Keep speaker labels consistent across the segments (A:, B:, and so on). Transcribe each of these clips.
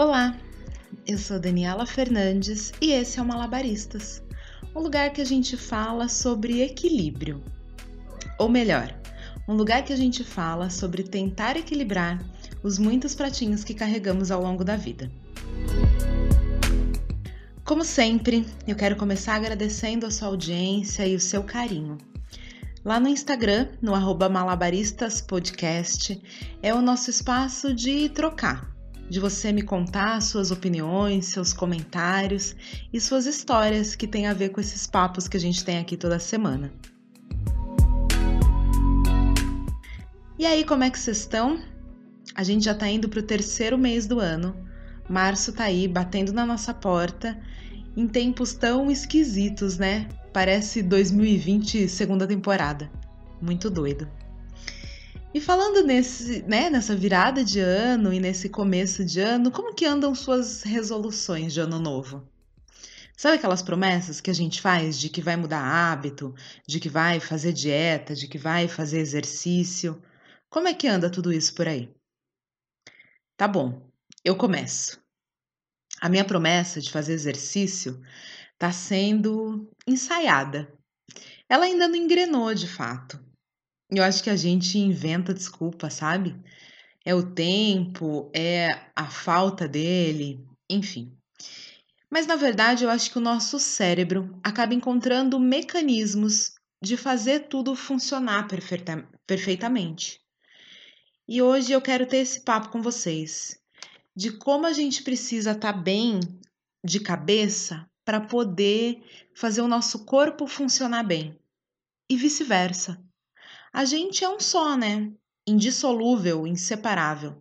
A: Olá, eu sou Daniela Fernandes e esse é o Malabaristas, um lugar que a gente fala sobre equilíbrio. Ou melhor, um lugar que a gente fala sobre tentar equilibrar os muitos pratinhos que carregamos ao longo da vida. Como sempre, eu quero começar agradecendo a sua audiência e o seu carinho. Lá no Instagram, no malabaristaspodcast, é o nosso espaço de trocar, de você me contar suas opiniões, seus comentários e suas histórias que têm a ver com esses papos que a gente tem aqui toda semana. E aí, como é que vocês estão? A gente já tá indo pro terceiro mês do ano. Março tá aí batendo na nossa porta em tempos tão esquisitos, né? Parece 2020 segunda temporada. Muito doido. E falando nesse, né, nessa virada de ano e nesse começo de ano, como que andam suas resoluções de ano novo? Sabe aquelas promessas que a gente faz de que vai mudar hábito, de que vai fazer dieta, de que vai fazer exercício? Como é que anda tudo isso por aí? Tá bom, eu começo. A minha promessa de fazer exercício está sendo ensaiada. Ela ainda não engrenou de fato. Eu acho que a gente inventa desculpa, sabe? É o tempo, é a falta dele, enfim. Mas na verdade, eu acho que o nosso cérebro acaba encontrando mecanismos de fazer tudo funcionar perfeita, perfeitamente. E hoje eu quero ter esse papo com vocês de como a gente precisa estar tá bem de cabeça para poder fazer o nosso corpo funcionar bem. E vice-versa. A gente é um só, né? Indissolúvel, inseparável.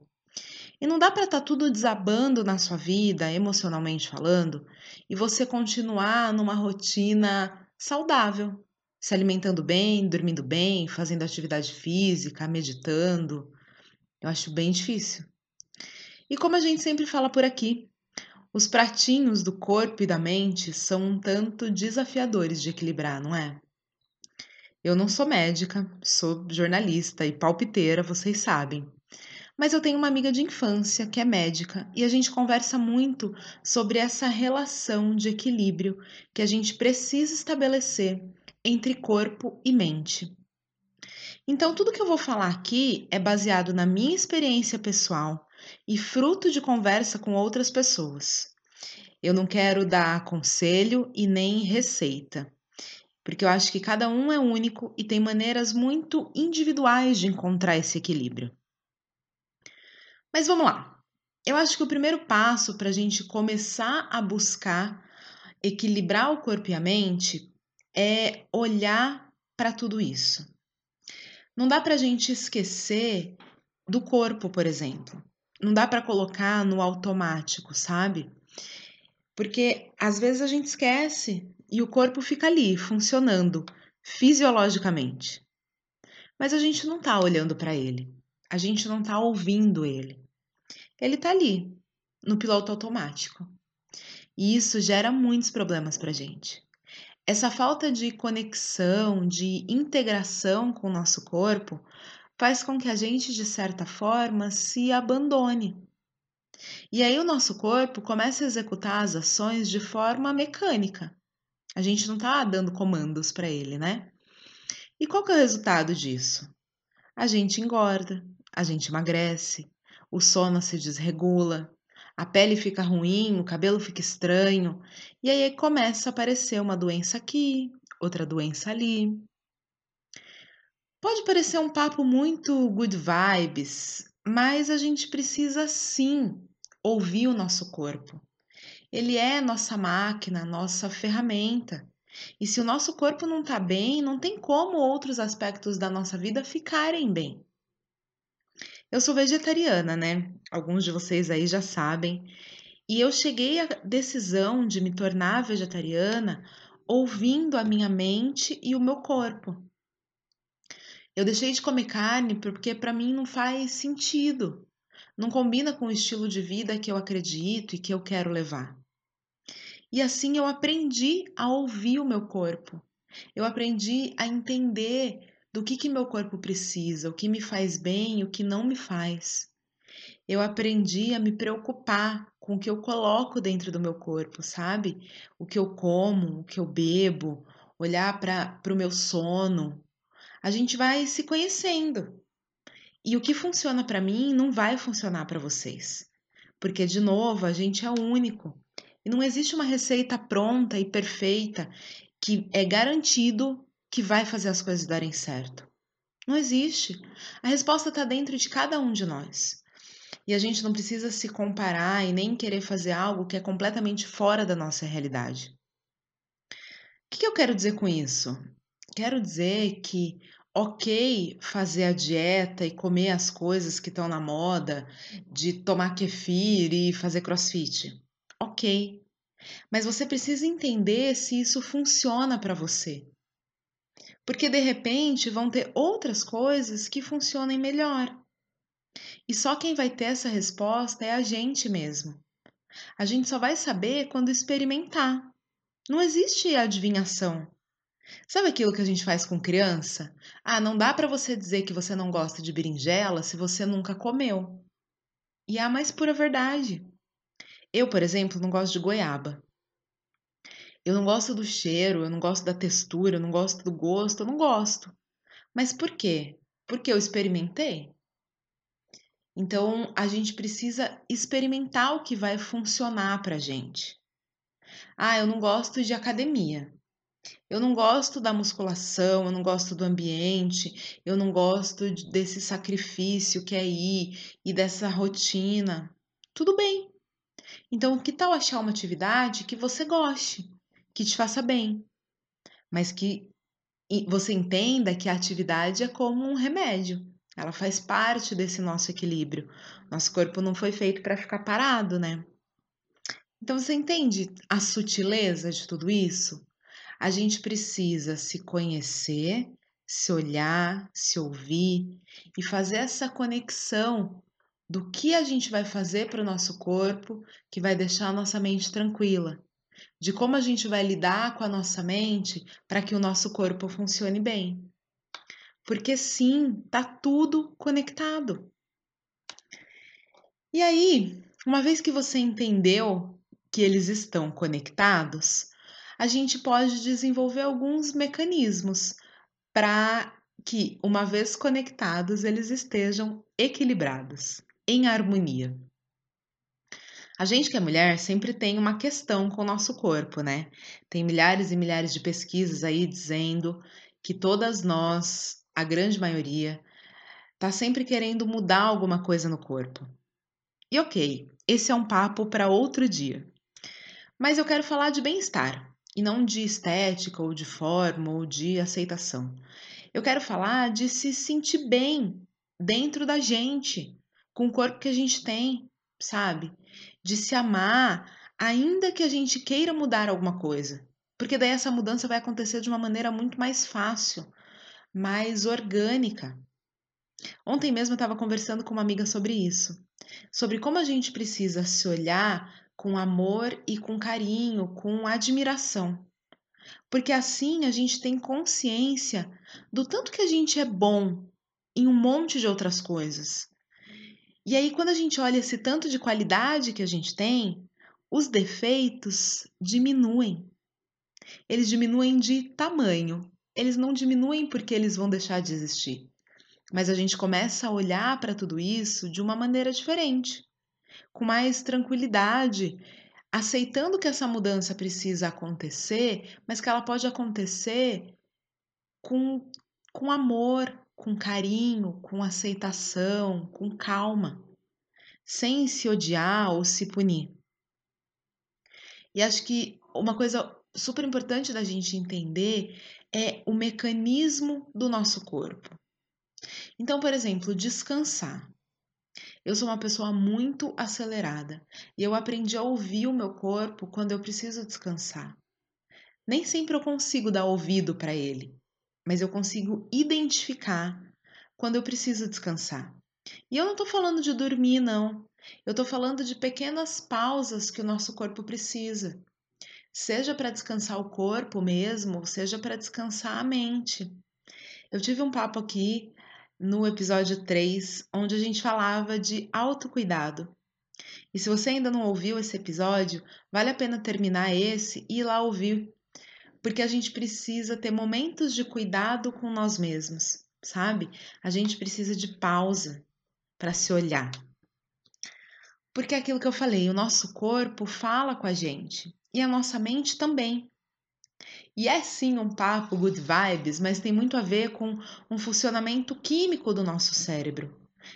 A: E não dá para estar tá tudo desabando na sua vida, emocionalmente falando, e você continuar numa rotina saudável, se alimentando bem, dormindo bem, fazendo atividade física, meditando. Eu acho bem difícil. E como a gente sempre fala por aqui, os pratinhos do corpo e da mente são um tanto desafiadores de equilibrar, não é? Eu não sou médica, sou jornalista e palpiteira, vocês sabem. Mas eu tenho uma amiga de infância que é médica e a gente conversa muito sobre essa relação de equilíbrio que a gente precisa estabelecer entre corpo e mente. Então, tudo que eu vou falar aqui é baseado na minha experiência pessoal e fruto de conversa com outras pessoas. Eu não quero dar conselho e nem receita, porque eu acho que cada um é único e tem maneiras muito individuais de encontrar esse equilíbrio. Mas vamos lá. Eu acho que o primeiro passo para a gente começar a buscar equilibrar o corpo e a mente é olhar para tudo isso. Não dá para a gente esquecer do corpo, por exemplo não dá para colocar no automático, sabe? Porque às vezes a gente esquece e o corpo fica ali, funcionando fisiologicamente. Mas a gente não tá olhando para ele. A gente não tá ouvindo ele. Ele tá ali, no piloto automático. E isso gera muitos problemas pra gente. Essa falta de conexão, de integração com o nosso corpo, faz com que a gente, de certa forma, se abandone. E aí o nosso corpo começa a executar as ações de forma mecânica. A gente não está dando comandos para ele, né? E qual que é o resultado disso? A gente engorda, a gente emagrece, o sono se desregula, a pele fica ruim, o cabelo fica estranho, e aí começa a aparecer uma doença aqui, outra doença ali. Pode parecer um papo muito good vibes, mas a gente precisa sim ouvir o nosso corpo. Ele é nossa máquina, nossa ferramenta. E se o nosso corpo não está bem, não tem como outros aspectos da nossa vida ficarem bem. Eu sou vegetariana, né? Alguns de vocês aí já sabem. E eu cheguei à decisão de me tornar vegetariana ouvindo a minha mente e o meu corpo. Eu deixei de comer carne porque para mim não faz sentido. Não combina com o estilo de vida que eu acredito e que eu quero levar. E assim eu aprendi a ouvir o meu corpo. Eu aprendi a entender do que, que meu corpo precisa, o que me faz bem o que não me faz. Eu aprendi a me preocupar com o que eu coloco dentro do meu corpo, sabe? O que eu como, o que eu bebo, olhar para o meu sono. A gente vai se conhecendo. E o que funciona para mim não vai funcionar para vocês. Porque, de novo, a gente é único. E não existe uma receita pronta e perfeita que é garantido que vai fazer as coisas darem certo. Não existe. A resposta está dentro de cada um de nós. E a gente não precisa se comparar e nem querer fazer algo que é completamente fora da nossa realidade. O que eu quero dizer com isso? Quero dizer que ok fazer a dieta e comer as coisas que estão na moda, de tomar kefir e fazer crossfit. Ok. Mas você precisa entender se isso funciona para você. Porque de repente vão ter outras coisas que funcionem melhor. E só quem vai ter essa resposta é a gente mesmo. A gente só vai saber quando experimentar. Não existe adivinhação. Sabe aquilo que a gente faz com criança? Ah, não dá para você dizer que você não gosta de berinjela se você nunca comeu. E é a mais pura verdade. Eu, por exemplo, não gosto de goiaba. Eu não gosto do cheiro, eu não gosto da textura, eu não gosto do gosto, eu não gosto. Mas por quê? Porque eu experimentei. Então a gente precisa experimentar o que vai funcionar pra gente. Ah, eu não gosto de academia. Eu não gosto da musculação, eu não gosto do ambiente, eu não gosto desse sacrifício que é ir e dessa rotina. Tudo bem. Então, que tal achar uma atividade que você goste? que te faça bem, mas que você entenda que a atividade é como um remédio. Ela faz parte desse nosso equilíbrio. Nosso corpo não foi feito para ficar parado, né? Então você entende a sutileza de tudo isso? A gente precisa se conhecer, se olhar, se ouvir e fazer essa conexão do que a gente vai fazer para o nosso corpo que vai deixar a nossa mente tranquila de como a gente vai lidar com a nossa mente para que o nosso corpo funcione bem. Porque sim, tá tudo conectado. E aí, uma vez que você entendeu que eles estão conectados, a gente pode desenvolver alguns mecanismos para que, uma vez conectados, eles estejam equilibrados, em harmonia. A gente que é mulher sempre tem uma questão com o nosso corpo, né? Tem milhares e milhares de pesquisas aí dizendo que todas nós, a grande maioria, tá sempre querendo mudar alguma coisa no corpo. E ok, esse é um papo para outro dia. Mas eu quero falar de bem-estar e não de estética ou de forma ou de aceitação. Eu quero falar de se sentir bem dentro da gente, com o corpo que a gente tem, sabe? de se amar, ainda que a gente queira mudar alguma coisa. Porque daí essa mudança vai acontecer de uma maneira muito mais fácil, mais orgânica. Ontem mesmo eu estava conversando com uma amiga sobre isso, sobre como a gente precisa se olhar com amor e com carinho, com admiração. Porque assim a gente tem consciência do tanto que a gente é bom em um monte de outras coisas. E aí, quando a gente olha esse tanto de qualidade que a gente tem, os defeitos diminuem. Eles diminuem de tamanho. Eles não diminuem porque eles vão deixar de existir. Mas a gente começa a olhar para tudo isso de uma maneira diferente, com mais tranquilidade, aceitando que essa mudança precisa acontecer, mas que ela pode acontecer com, com amor, com carinho, com aceitação, com calma, sem se odiar ou se punir. E acho que uma coisa super importante da gente entender é o mecanismo do nosso corpo. Então, por exemplo, descansar. Eu sou uma pessoa muito acelerada e eu aprendi a ouvir o meu corpo quando eu preciso descansar. Nem sempre eu consigo dar ouvido para ele, mas eu consigo identificar quando eu preciso descansar. E eu não estou falando de dormir, não. Eu estou falando de pequenas pausas que o nosso corpo precisa. Seja para descansar o corpo mesmo, seja para descansar a mente. Eu tive um papo aqui no episódio 3, onde a gente falava de autocuidado. E se você ainda não ouviu esse episódio, vale a pena terminar esse e ir lá ouvir, porque a gente precisa ter momentos de cuidado com nós mesmos, sabe? A gente precisa de pausa para se olhar. Porque é aquilo que eu falei, o nosso corpo fala com a gente e a nossa mente também. E é sim um papo good vibes, mas tem muito a ver com um funcionamento químico do nosso cérebro.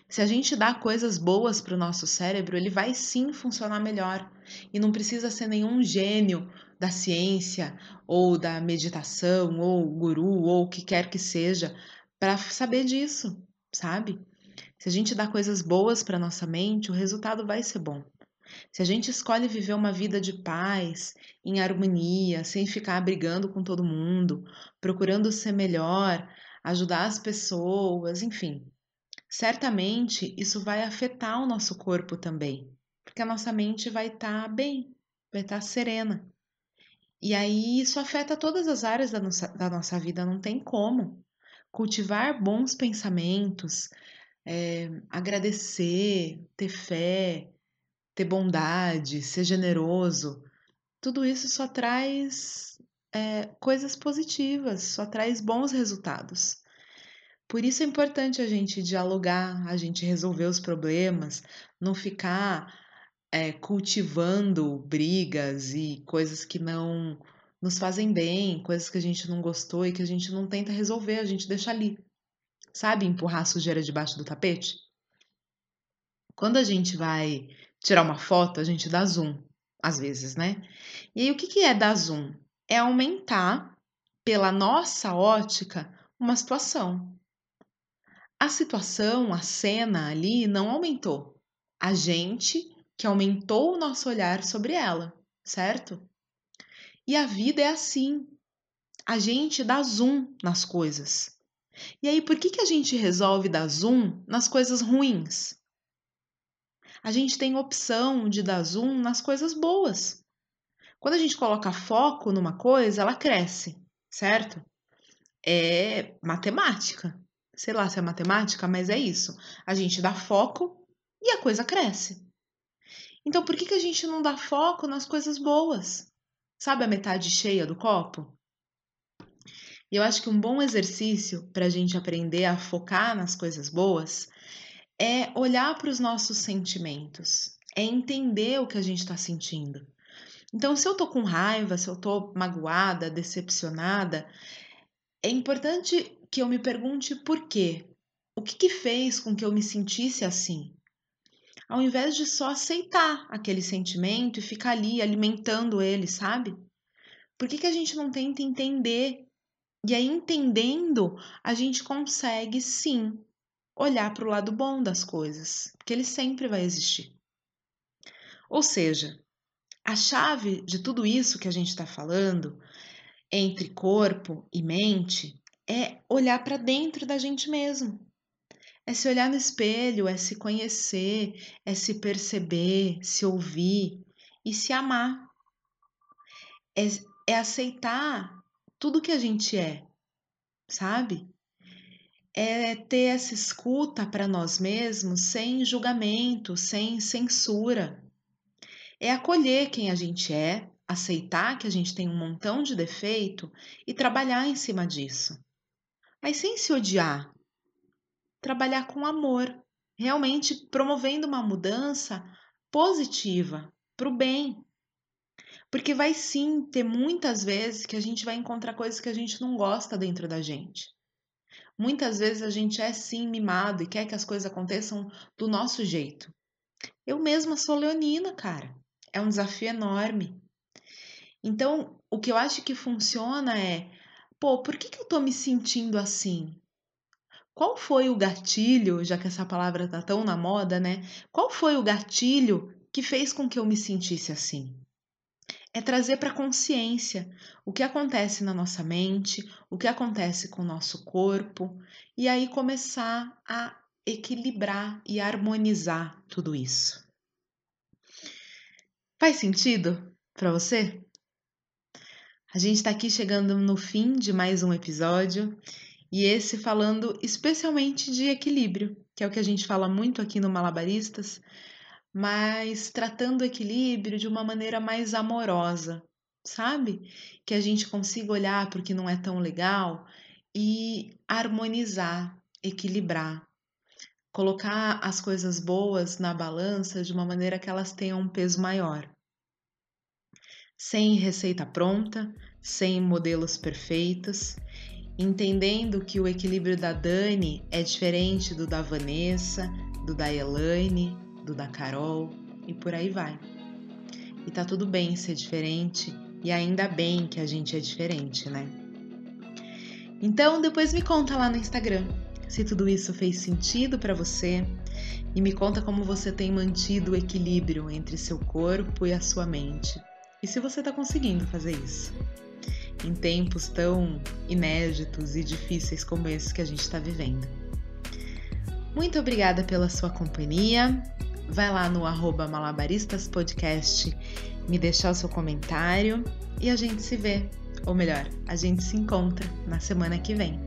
A: Se a gente dá coisas boas para o nosso cérebro, ele vai sim funcionar melhor. E não precisa ser nenhum gênio da ciência ou da meditação ou guru ou o que quer que seja para saber disso, sabe? Se a gente dá coisas boas para nossa mente, o resultado vai ser bom. Se a gente escolhe viver uma vida de paz, em harmonia, sem ficar brigando com todo mundo, procurando ser melhor, ajudar as pessoas, enfim, certamente isso vai afetar o nosso corpo também, porque a nossa mente vai estar tá bem, vai estar tá serena. E aí isso afeta todas as áreas da nossa, da nossa vida, não tem como. Cultivar bons pensamentos, é, agradecer, ter fé, ter bondade, ser generoso, tudo isso só traz é, coisas positivas, só traz bons resultados. Por isso é importante a gente dialogar, a gente resolver os problemas, não ficar é, cultivando brigas e coisas que não nos fazem bem, coisas que a gente não gostou e que a gente não tenta resolver, a gente deixa ali. Sabe empurrar a sujeira debaixo do tapete? Quando a gente vai tirar uma foto, a gente dá zoom, às vezes, né? E aí, o que, que é dar zoom? É aumentar, pela nossa ótica, uma situação. A situação, a cena ali não aumentou. A gente que aumentou o nosso olhar sobre ela, certo? E a vida é assim. A gente dá zoom nas coisas. E aí, por que, que a gente resolve dar zoom nas coisas ruins? a gente tem opção de dar zoom nas coisas boas. Quando a gente coloca foco numa coisa, ela cresce, certo? É matemática. Sei lá se é matemática, mas é isso. A gente dá foco e a coisa cresce. Então, por que, que a gente não dá foco nas coisas boas? Sabe a metade cheia do copo? E eu acho que um bom exercício para a gente aprender a focar nas coisas boas é olhar para os nossos sentimentos, é entender o que a gente está sentindo. Então, se eu tô com raiva, se eu tô magoada, decepcionada, é importante que eu me pergunte por quê. O que, que fez com que eu me sentisse assim? Ao invés de só aceitar aquele sentimento e ficar ali alimentando ele, sabe? Por que, que a gente não tenta entender? E aí, entendendo, a gente consegue sim olhar para o lado bom das coisas, porque ele sempre vai existir. Ou seja, a chave de tudo isso que a gente está falando, entre corpo e mente, é olhar para dentro da gente mesmo. É se olhar no espelho, é se conhecer, é se perceber, se ouvir e se amar. É, é aceitar tudo que a gente é, sabe? é ter essa escuta para nós mesmos sem julgamento, sem censura. É acolher quem a gente é, aceitar que a gente tem um montão de defeito e trabalhar em cima disso. Mas sem se odiar. Trabalhar com amor, realmente promovendo uma mudança positiva para o bem. Porque vai sim ter muitas vezes que a gente vai encontrar coisas que a gente não gosta dentro da gente. Muitas vezes a gente é sim mimado e quer que as coisas aconteçam do nosso jeito. Eu mesma sou leonina, cara. É um desafio enorme. Então, o que eu acho que funciona é, pô, por que, que eu tô me sentindo assim? Qual foi o gatilho, já que essa palavra tá tão na moda, né? Qual foi o gatilho que fez com que eu me sentisse assim? é trazer para consciência o que acontece na nossa mente, o que acontece com o nosso corpo, e aí começar a equilibrar e harmonizar tudo isso. Faz sentido para você? A gente está aqui chegando no fim de mais um episódio e esse falando especialmente de equilíbrio, que é o que a gente fala muito aqui no Malabaristas, mas tratando o equilíbrio de uma maneira mais amorosa, sabe? Que a gente consiga olhar para o que não é tão legal e harmonizar, equilibrar, colocar as coisas boas na balança de uma maneira que elas tenham um peso maior. Sem receita pronta, sem modelos perfeitos, entendendo que o equilíbrio da Dani é diferente do da Vanessa, do da Elaine, do da Carol e por aí vai. E tá tudo bem ser diferente e ainda bem que a gente é diferente, né? Então depois me conta lá no Instagram se tudo isso fez sentido para você e me conta como você tem mantido o equilíbrio entre seu corpo e a sua mente. E se você está conseguindo fazer isso em tempos tão inéditos e difíceis como esses que a gente está vivendo. Muito obrigada pela sua companhia. Vai lá no arroba malabaristaspodcast, me deixar o seu comentário e a gente se vê, ou melhor, a gente se encontra na semana que vem.